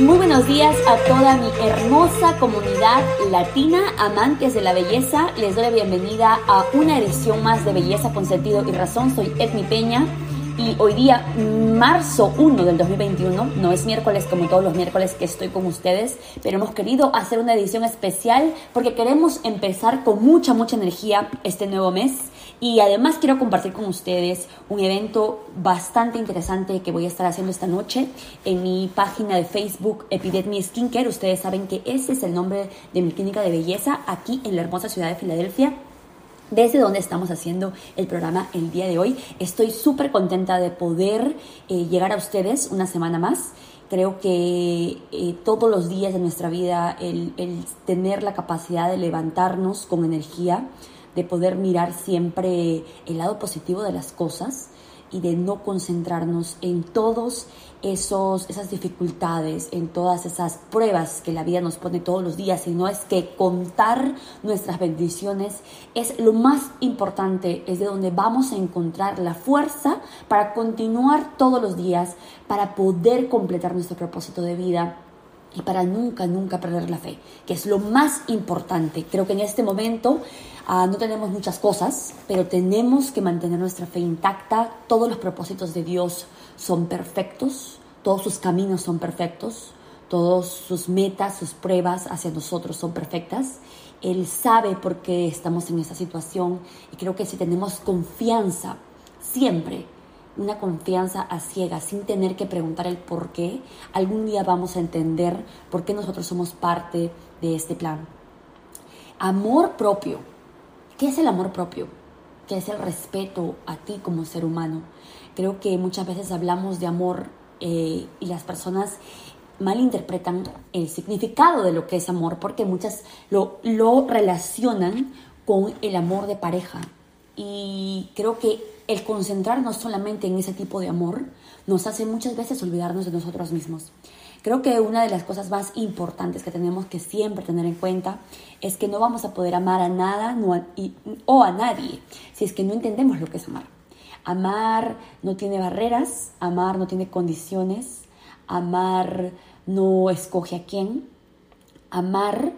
Muy buenos días a toda mi hermosa comunidad latina, amantes de la belleza. Les doy la bienvenida a una edición más de Belleza con Sentido y Razón. Soy Edmi Peña y hoy día, marzo 1 del 2021, no es miércoles como todos los miércoles que estoy con ustedes, pero hemos querido hacer una edición especial porque queremos empezar con mucha, mucha energía este nuevo mes. Y además quiero compartir con ustedes un evento bastante interesante que voy a estar haciendo esta noche en mi página de Facebook Epidemi Skincare. Ustedes saben que ese es el nombre de mi clínica de belleza aquí en la hermosa ciudad de Filadelfia desde donde estamos haciendo el programa el día de hoy. Estoy súper contenta de poder eh, llegar a ustedes una semana más. Creo que eh, todos los días de nuestra vida el, el tener la capacidad de levantarnos con energía, de poder mirar siempre el lado positivo de las cosas y de no concentrarnos en todos esos, esas dificultades, en todas esas pruebas que la vida nos pone todos los días, sino es que contar nuestras bendiciones es lo más importante, es de donde vamos a encontrar la fuerza para continuar todos los días, para poder completar nuestro propósito de vida y para nunca, nunca perder la fe, que es lo más importante. Creo que en este momento ah, no tenemos muchas cosas, pero tenemos que mantener nuestra fe intacta. Todos los propósitos de Dios son perfectos, todos sus caminos son perfectos, todas sus metas, sus pruebas hacia nosotros son perfectas. Él sabe por qué estamos en esa situación y creo que si tenemos confianza siempre una confianza a ciegas, sin tener que preguntar el por qué, algún día vamos a entender por qué nosotros somos parte de este plan. Amor propio. ¿Qué es el amor propio? ¿Qué es el respeto a ti como ser humano? Creo que muchas veces hablamos de amor eh, y las personas malinterpretan el significado de lo que es amor porque muchas lo, lo relacionan con el amor de pareja. Y creo que el concentrarnos solamente en ese tipo de amor nos hace muchas veces olvidarnos de nosotros mismos. Creo que una de las cosas más importantes que tenemos que siempre tener en cuenta es que no vamos a poder amar a nada o a nadie si es que no entendemos lo que es amar. Amar no tiene barreras, amar no tiene condiciones, amar no escoge a quién, amar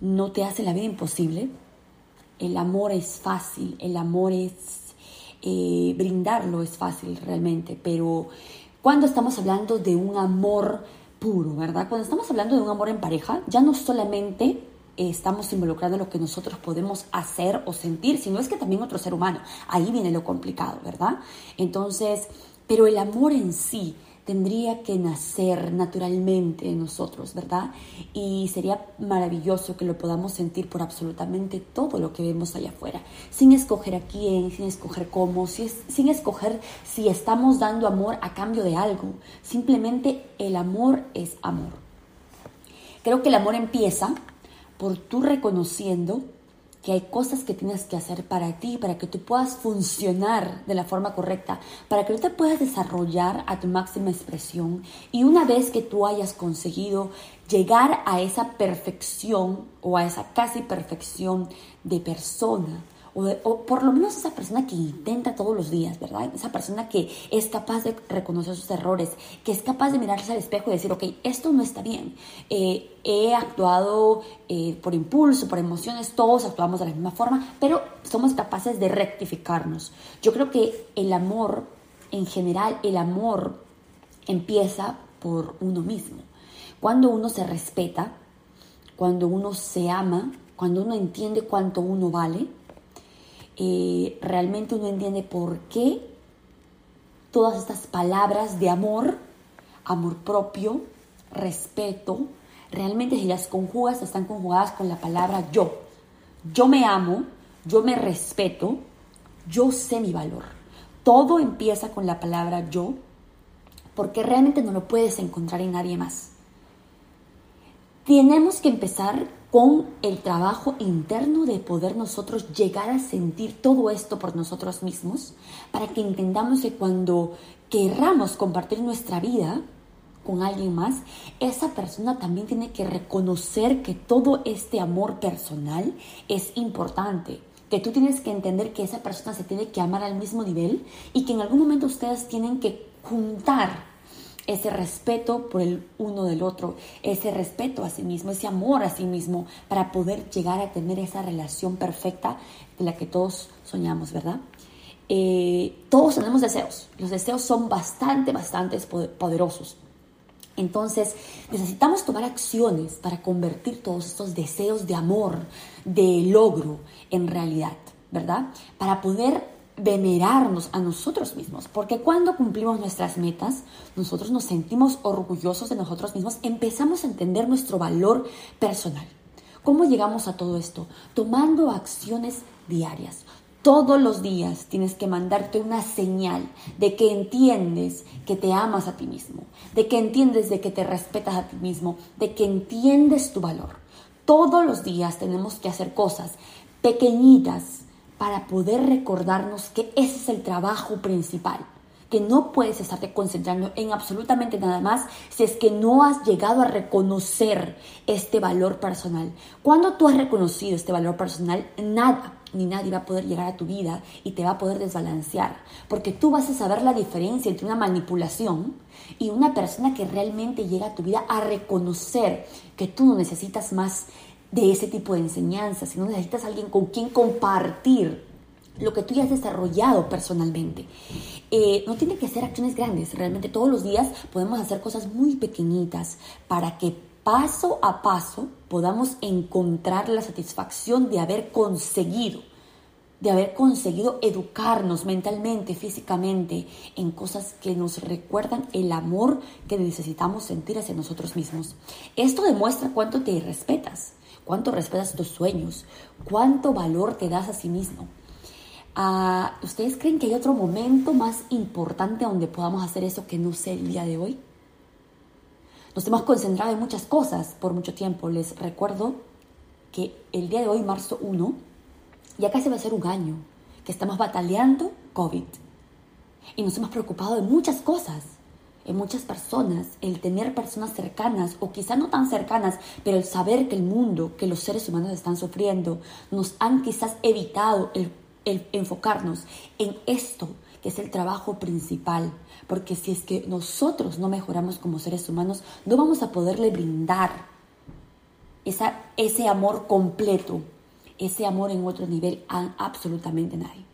no te hace la vida imposible. El amor es fácil, el amor es eh, brindarlo es fácil realmente, pero cuando estamos hablando de un amor puro, ¿verdad? Cuando estamos hablando de un amor en pareja, ya no solamente estamos involucrando lo que nosotros podemos hacer o sentir, sino es que también otro ser humano. Ahí viene lo complicado, ¿verdad? Entonces, pero el amor en sí tendría que nacer naturalmente en nosotros, ¿verdad? Y sería maravilloso que lo podamos sentir por absolutamente todo lo que vemos allá afuera, sin escoger a quién, sin escoger cómo, sin escoger si estamos dando amor a cambio de algo. Simplemente el amor es amor. Creo que el amor empieza por tú reconociendo que hay cosas que tienes que hacer para ti, para que tú puedas funcionar de la forma correcta, para que tú te puedas desarrollar a tu máxima expresión. Y una vez que tú hayas conseguido llegar a esa perfección o a esa casi perfección de persona, o, por lo menos esa persona que intenta todos los días, ¿verdad? Esa persona que es capaz de reconocer sus errores, que es capaz de mirarse al espejo y decir, ok, esto no está bien. Eh, he actuado eh, por impulso, por emociones, todos actuamos de la misma forma, pero somos capaces de rectificarnos. Yo creo que el amor, en general, el amor empieza por uno mismo. Cuando uno se respeta, cuando uno se ama, cuando uno entiende cuánto uno vale, eh, realmente uno entiende por qué todas estas palabras de amor, amor propio, respeto, realmente si las conjugas están conjugadas con la palabra yo. Yo me amo, yo me respeto, yo sé mi valor. Todo empieza con la palabra yo, porque realmente no lo puedes encontrar en nadie más. Tenemos que empezar con el trabajo interno de poder nosotros llegar a sentir todo esto por nosotros mismos, para que entendamos que cuando querramos compartir nuestra vida con alguien más, esa persona también tiene que reconocer que todo este amor personal es importante que tú tienes que entender que esa persona se tiene que amar al mismo nivel y que en algún momento ustedes tienen que juntar ese respeto por el uno del otro, ese respeto a sí mismo, ese amor a sí mismo, para poder llegar a tener esa relación perfecta de la que todos soñamos, ¿verdad? Eh, todos tenemos deseos, los deseos son bastante, bastante poderosos. Entonces necesitamos tomar acciones para convertir todos estos deseos de amor, de logro, en realidad, ¿verdad? Para poder venerarnos a nosotros mismos, porque cuando cumplimos nuestras metas, nosotros nos sentimos orgullosos de nosotros mismos, empezamos a entender nuestro valor personal. ¿Cómo llegamos a todo esto? Tomando acciones diarias. Todos los días tienes que mandarte una señal de que entiendes que te amas a ti mismo, de que entiendes de que te respetas a ti mismo, de que entiendes tu valor. Todos los días tenemos que hacer cosas pequeñitas para poder recordarnos que ese es el trabajo principal, que no puedes estarte concentrando en absolutamente nada más si es que no has llegado a reconocer este valor personal. Cuando tú has reconocido este valor personal, nada ni nadie va a poder llegar a tu vida y te va a poder desbalancear, porque tú vas a saber la diferencia entre una manipulación y una persona que realmente llega a tu vida a reconocer que tú no necesitas más de ese tipo de enseñanza, sino necesitas alguien con quien compartir lo que tú ya has desarrollado personalmente. Eh, no tiene que ser acciones grandes, realmente todos los días podemos hacer cosas muy pequeñitas para que paso a paso podamos encontrar la satisfacción de haber conseguido, de haber conseguido educarnos mentalmente, físicamente, en cosas que nos recuerdan el amor que necesitamos sentir hacia nosotros mismos. Esto demuestra cuánto te respetas cuánto respetas tus sueños, cuánto valor te das a sí mismo. Ah, ¿Ustedes creen que hay otro momento más importante donde podamos hacer eso que no sé el día de hoy? Nos hemos concentrado en muchas cosas por mucho tiempo. Les recuerdo que el día de hoy, marzo 1, ya casi va a ser un año que estamos bataleando COVID. Y nos hemos preocupado de muchas cosas en muchas personas el tener personas cercanas o quizá no tan cercanas, pero el saber que el mundo, que los seres humanos están sufriendo, nos han quizás evitado el, enfocarnos en esto que es el trabajo principal, porque si es que nosotros no mejoramos como seres humanos, no vamos a poderle brindar esa, ese amor completo, ese amor en otro nivel a absolutamente nadie.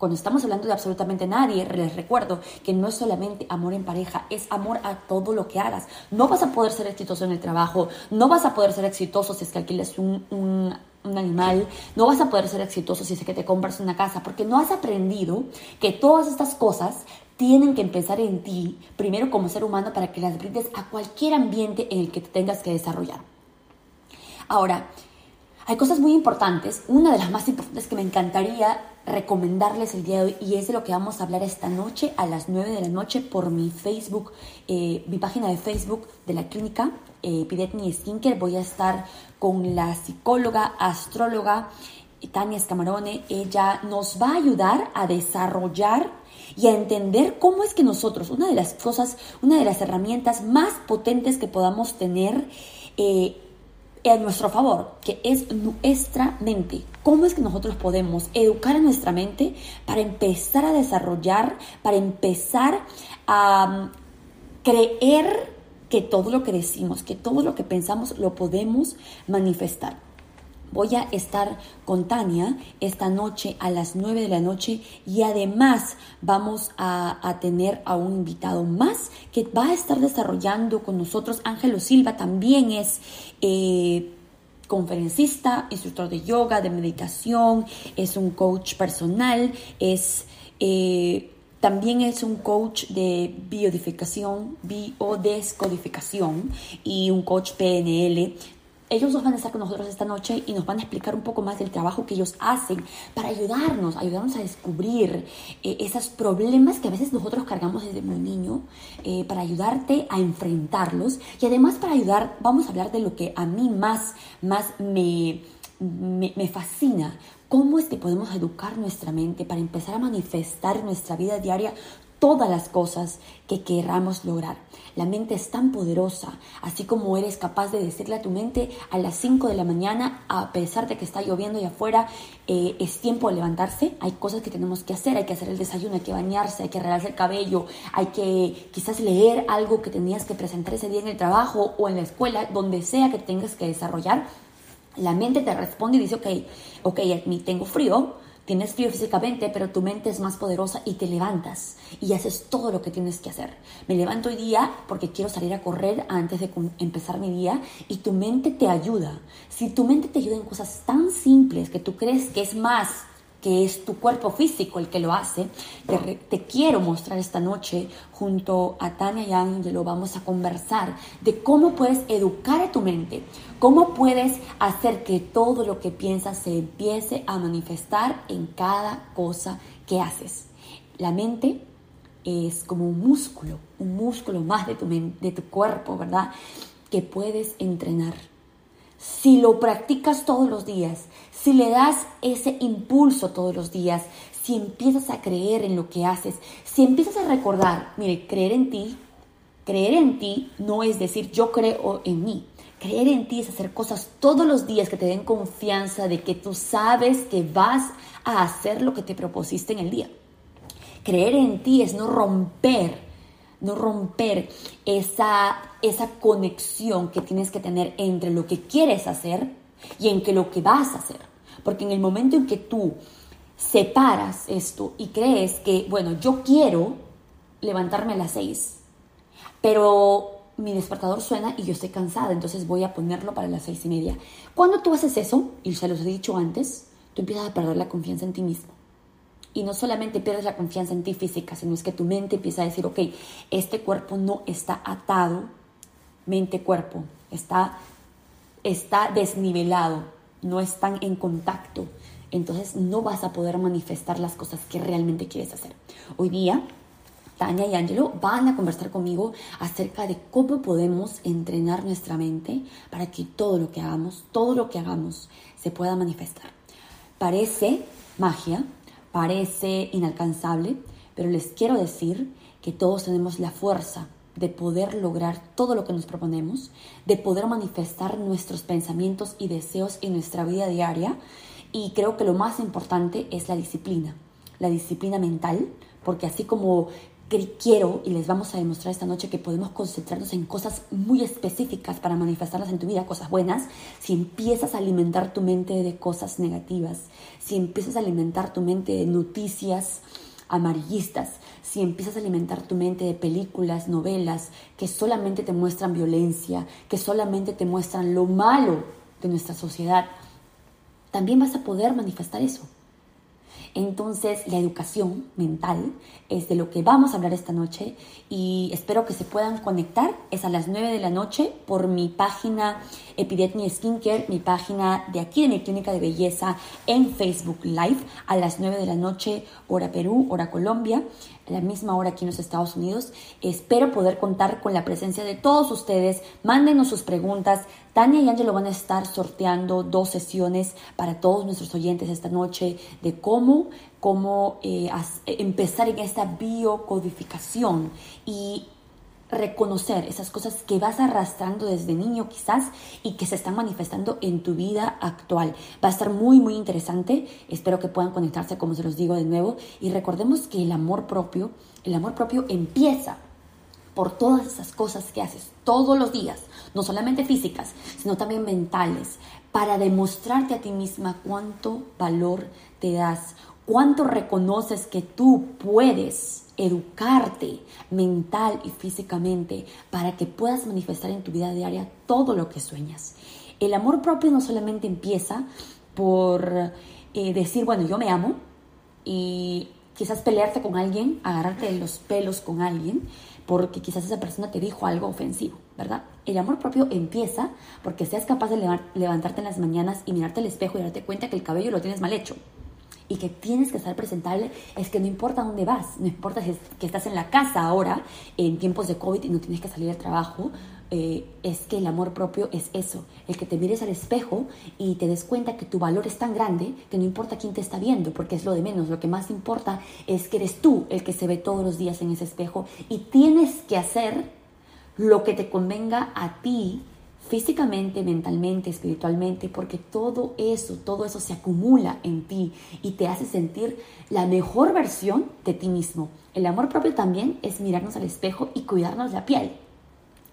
Cuando estamos hablando de absolutamente nadie, les recuerdo que no es solamente amor en pareja, es amor a todo lo que hagas. No vas a poder ser exitoso en el trabajo, no vas a poder ser exitoso si es que alquiles un, un, un animal, no vas a poder ser exitoso si es que te compras una casa, porque no has aprendido que todas estas cosas tienen que empezar en ti, primero como ser humano, para que las brindes a cualquier ambiente en el que te tengas que desarrollar. Ahora, hay cosas muy importantes. Una de las más importantes que me encantaría recomendarles el día de hoy y es de lo que vamos a hablar esta noche a las 9 de la noche por mi Facebook, eh, mi página de Facebook de la clínica eh, Pidetni Skinker. Voy a estar con la psicóloga, astróloga Tania Scamarone. Ella nos va a ayudar a desarrollar y a entender cómo es que nosotros, una de las cosas, una de las herramientas más potentes que podamos tener, eh, en nuestro favor, que es nuestra mente. ¿Cómo es que nosotros podemos educar a nuestra mente para empezar a desarrollar, para empezar a mm, creer que todo lo que decimos, que todo lo que pensamos lo podemos manifestar? Voy a estar con Tania esta noche a las 9 de la noche y además vamos a, tener a un invitado más que va a estar desarrollando con nosotros. Ángelo Silva también es... Eh, conferencista, instructor de yoga, de meditación, es un coach personal, es eh, también es un coach de biodificación, biodescodificación y un coach PNL. Ellos dos van a estar con nosotros esta noche y nos van a explicar un poco más del trabajo que ellos hacen para ayudarnos, ayudarnos a descubrir eh, esos problemas que a veces nosotros cargamos desde muy niño, eh, para ayudarte a enfrentarlos. Y además para ayudar, vamos a hablar de lo que a mí más, más me, me, me fascina, cómo es que podemos educar nuestra mente para empezar a manifestar en nuestra vida diaria todas las cosas que queramos lograr. La mente es tan poderosa, así como eres capaz de decirle a tu mente a las 5 de la mañana, a pesar de que está lloviendo y afuera, eh, es tiempo de levantarse, hay cosas que tenemos que hacer, hay que hacer el desayuno, hay que bañarse, hay que arreglarse el cabello, hay que quizás leer algo que tenías que presentar ese día en el trabajo o en la escuela, donde sea que tengas que desarrollar. La mente te responde y dice, ok, ok, tengo frío, Tienes frío físicamente, pero tu mente es más poderosa y te levantas y haces todo lo que tienes que hacer. Me levanto hoy día porque quiero salir a correr antes de empezar mi día y tu mente te ayuda. Si tu mente te ayuda en cosas tan simples que tú crees que es más que es tu cuerpo físico el que lo hace, te, quiero mostrar esta noche junto a Tania y Angelo, vamos a conversar de cómo puedes educar a tu mente, cómo puedes hacer que todo lo que piensas se empiece a manifestar en cada cosa que haces. La mente es como un músculo, un músculo más de tu, de tu cuerpo, ¿verdad? Que puedes entrenar. Si lo practicas todos los días, si le das ese impulso todos los días, si empiezas a creer en lo que haces, si empiezas a recordar, mire, creer en ti, creer en ti no es decir yo creo en mí. Creer en ti es hacer cosas todos los días que te den confianza de que tú sabes que vas a hacer lo que te propusiste en el día. Creer en ti es no romper, no romper esa, esa conexión que tienes que tener entre lo que quieres hacer y en que lo que vas a hacer. Porque en el momento en que tú separas esto y crees que, bueno, yo quiero levantarme a las seis, pero mi despertador suena y yo estoy cansada, entonces voy a ponerlo para las seis y media. Cuando tú haces eso, y se los he dicho antes, tú empiezas a perder la confianza en ti mismo. Y no solamente pierdes la confianza en ti física, sino es que tu mente empieza a decir, ok, este cuerpo no está atado, mente-cuerpo, está, está desnivelado no están en contacto, entonces no vas a poder manifestar las cosas que realmente quieres hacer. Hoy día, Tania y Angelo van a conversar conmigo acerca de cómo podemos entrenar nuestra mente para que todo lo que hagamos, todo lo que hagamos, se pueda manifestar. Parece magia, parece inalcanzable, pero les quiero decir que todos tenemos la fuerza de poder lograr todo lo que nos proponemos, de poder manifestar nuestros pensamientos y deseos en nuestra vida diaria. Y creo que lo más importante es la disciplina, la disciplina mental, porque así como quiero y les vamos a demostrar esta noche que podemos concentrarnos en cosas muy específicas para manifestarlas en tu vida, cosas buenas, si empiezas a alimentar tu mente de cosas negativas, si empiezas a alimentar tu mente de noticias amarillistas, si empiezas a alimentar tu mente de películas, novelas que solamente te muestran violencia, que solamente te muestran lo malo de nuestra sociedad, también vas a poder manifestar eso. Entonces, la educación mental es de lo que vamos a hablar esta noche y espero que se puedan conectar. Es a las 9 de la noche por mi página Epidetnia Skincare, mi página de aquí de mi clínica de belleza en Facebook Live a las 9 de la noche, hora Perú, hora Colombia la misma hora aquí en los Estados Unidos. Espero poder contar con la presencia de todos ustedes. Mándenos sus preguntas. Tania y Ángelo van a estar sorteando dos sesiones para todos nuestros oyentes esta noche de cómo, cómo eh, empezar en esta biocodificación y reconocer esas cosas que vas arrastrando desde niño quizás y que se están manifestando en tu vida actual. Va a estar muy, muy interesante. Espero que puedan conectarse, como se los digo de nuevo. Y recordemos que el amor propio, el amor propio empieza por todas esas cosas que haces todos los días, no solamente físicas, sino también mentales, para demostrarte a ti misma cuánto valor te das, cuánto reconoces que tú puedes educarte mental y físicamente para que puedas manifestar en tu vida diaria todo lo que sueñas. El amor propio no solamente empieza por eh, decir, bueno, yo me amo y quizás pelearte con alguien, agarrarte los pelos con alguien, porque quizás esa persona te dijo algo ofensivo, ¿verdad? El amor propio empieza porque seas capaz de levantarte en las mañanas y mirarte al espejo y darte cuenta que el cabello lo tienes mal hecho y que tienes que estar presentable es que no importa dónde vas, no importa si que estás en la casa ahora, en tiempos de COVID y no tienes que salir al trabajo, eh, es que el amor propio es eso, el que te mires al espejo y te des cuenta que tu valor es tan grande que no importa quién te está viendo, porque es lo de menos, lo que más importa es que eres tú el que se ve todos los días en ese espejo y tienes que hacer lo que te convenga a ti físicamente, mentalmente, espiritualmente, porque todo eso, todo eso se acumula en ti y te hace sentir la mejor versión de ti mismo. El amor propio también es mirarnos al espejo y cuidarnos la piel.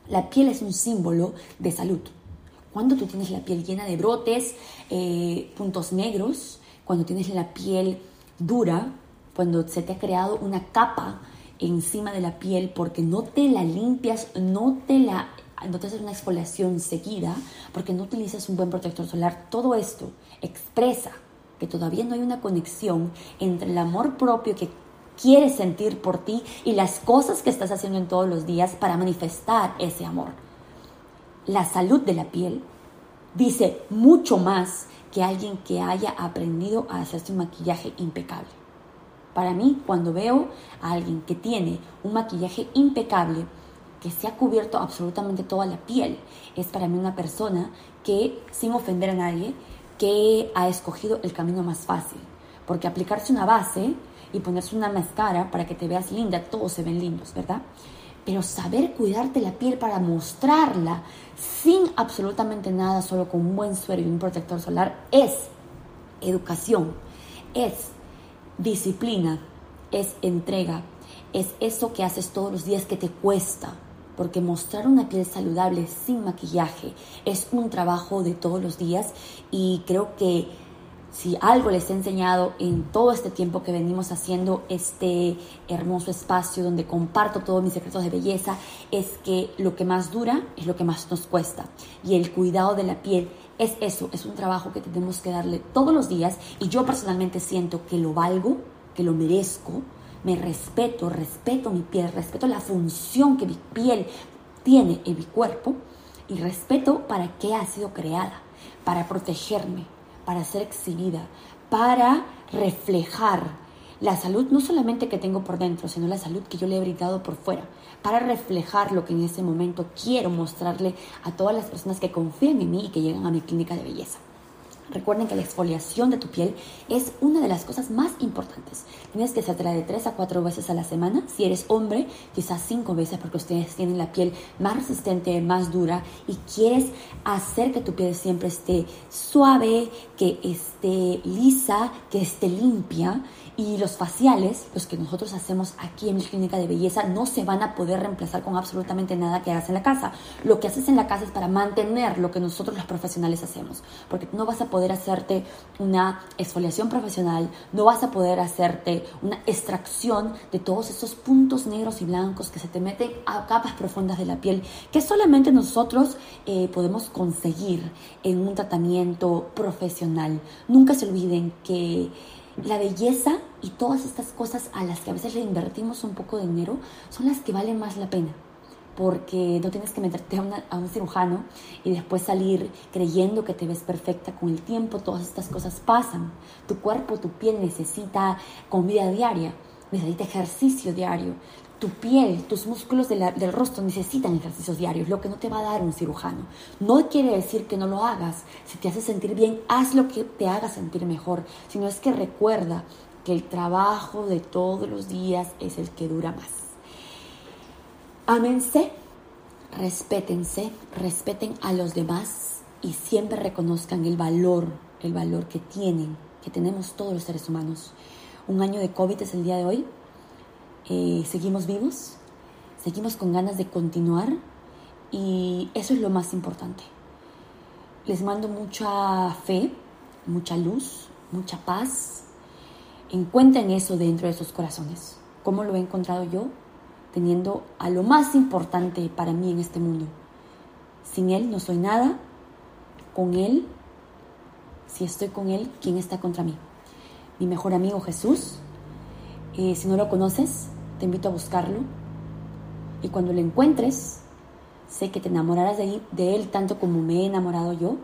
La piel es un símbolo de salud. Cuando tú tienes la piel llena de brotes, eh, puntos negros, cuando tienes la piel dura, cuando se te ha creado una capa encima de la piel porque no te la limpias, no te la no te una exfoliación seguida, porque no utilizas un buen protector solar, todo esto expresa que todavía no hay una conexión entre el amor propio que quieres sentir por ti y las cosas que estás haciendo en todos los días para manifestar ese amor. La salud de la piel dice mucho más que alguien que haya aprendido a hacerse un maquillaje impecable. Para mí, cuando veo a alguien que tiene un maquillaje impecable, que se ha cubierto absolutamente toda la piel, es para mí una persona que, sin ofender a nadie, que ha escogido el camino más fácil. Porque aplicarse una base y ponerse una máscara para que te veas linda, todos se ven lindos, ¿verdad? Pero saber cuidarte la piel para mostrarla sin absolutamente nada, solo con un buen suero y un protector solar, es educación, es disciplina, es entrega, es eso que haces todos los días que te cuesta. Porque mostrar una piel saludable sin maquillaje es un trabajo de todos los días y creo que si algo les he enseñado en todo este tiempo que venimos haciendo este hermoso espacio donde comparto todos mis secretos de belleza, es que lo que más dura es lo que más nos cuesta. Y el cuidado de la piel es eso, es un trabajo que tenemos que darle todos los días y yo personalmente siento que lo valgo, que lo merezco, me respeto, respeto mi piel, respeto la función que mi piel tiene en mi cuerpo y respeto para qué ha sido creada, para protegerme, para ser exhibida, para reflejar la salud no solamente que tengo por dentro, sino la salud que yo le he brindado por fuera, para reflejar lo que en ese momento quiero mostrarle a todas las personas que confían en mí y que llegan a mi clínica de belleza. Recuerden que la exfoliación de tu piel es una de las cosas más importantes. Tienes que hacértela de 3 a 4 veces a la semana. Si eres hombre, quizás 5 veces porque ustedes tienen la piel más resistente, más dura y quieres hacer que tu piel siempre esté suave, que esté lisa, que esté limpia y los faciales, los que nosotros hacemos aquí en mi clínica de belleza, no se van a poder reemplazar con absolutamente nada que hagas en la casa. Lo que haces en la casa es para mantener lo que nosotros los profesionales hacemos, porque no vas a poder hacerte una exfoliación profesional, no vas a poder hacerte una extracción de todos esos puntos negros y blancos que se te meten a capas profundas de la piel, que solamente nosotros eh, podemos conseguir en un tratamiento profesional. Nunca se olviden que la belleza y todas estas cosas a las que a veces le invertimos un poco de dinero son las que valen más la pena. Porque no tienes que meterte a, un cirujano y después salir creyendo que te ves perfecta con el tiempo. Todas estas cosas pasan. Tu cuerpo, tu piel necesita comida diaria, necesita ejercicio diario tu piel, tus músculos del rostro necesitan ejercicios diarios, lo que no te va a dar un cirujano. No quiere decir que no lo hagas. Si te hace sentir bien, haz lo que te haga sentir mejor. Sino es que recuerda que el trabajo de todos los días es el que dura más. Ámense, respétense, respeten a los demás y siempre reconozcan el valor, el valor que tienen, que tenemos todos los seres humanos. Un año de COVID es el día de hoy, eh, seguimos vivos, seguimos con ganas de continuar y eso es lo más importante. Les mando mucha fe, mucha luz, mucha paz. Encuentren eso dentro de sus corazones. ¿Cómo lo he encontrado yo? Teniendo a lo más importante para mí en este mundo. Sin Él no soy nada. Con Él, si estoy con Él, ¿quién está contra mí? Mi mejor amigo Jesús. Eh, si no lo conoces, te invito a buscarlo y cuando lo encuentres, sé que te enamorarás de, Él tanto como me he enamorado yo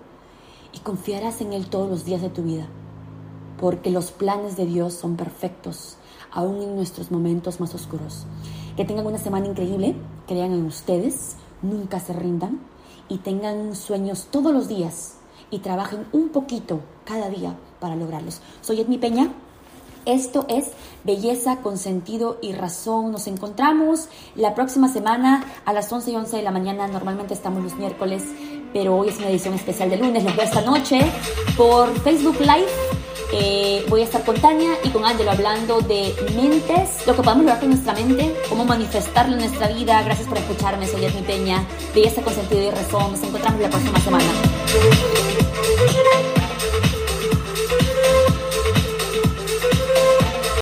y confiarás en Él todos los días de tu vida, porque los planes de Dios son perfectos, aún en nuestros momentos más oscuros. Que tengan una semana increíble, crean en ustedes, nunca se rindan y tengan sueños todos los días y trabajen un poquito cada día para lograrlos. Soy Edmi Peña. Esto es Belleza con sentido y razón. Nos encontramos la próxima semana a las 11 y 11 de la mañana. Normalmente estamos los miércoles, pero hoy es una edición especial de lunes. Los veo esta noche por Facebook Live. Eh, voy a estar con Tania y con Ángelo hablando de mentes, lo que podemos lograr con nuestra mente, cómo manifestarlo en nuestra vida. Gracias por escucharme. Soy Edmi Peña. Belleza con sentido y razón. Nos encontramos la próxima semana.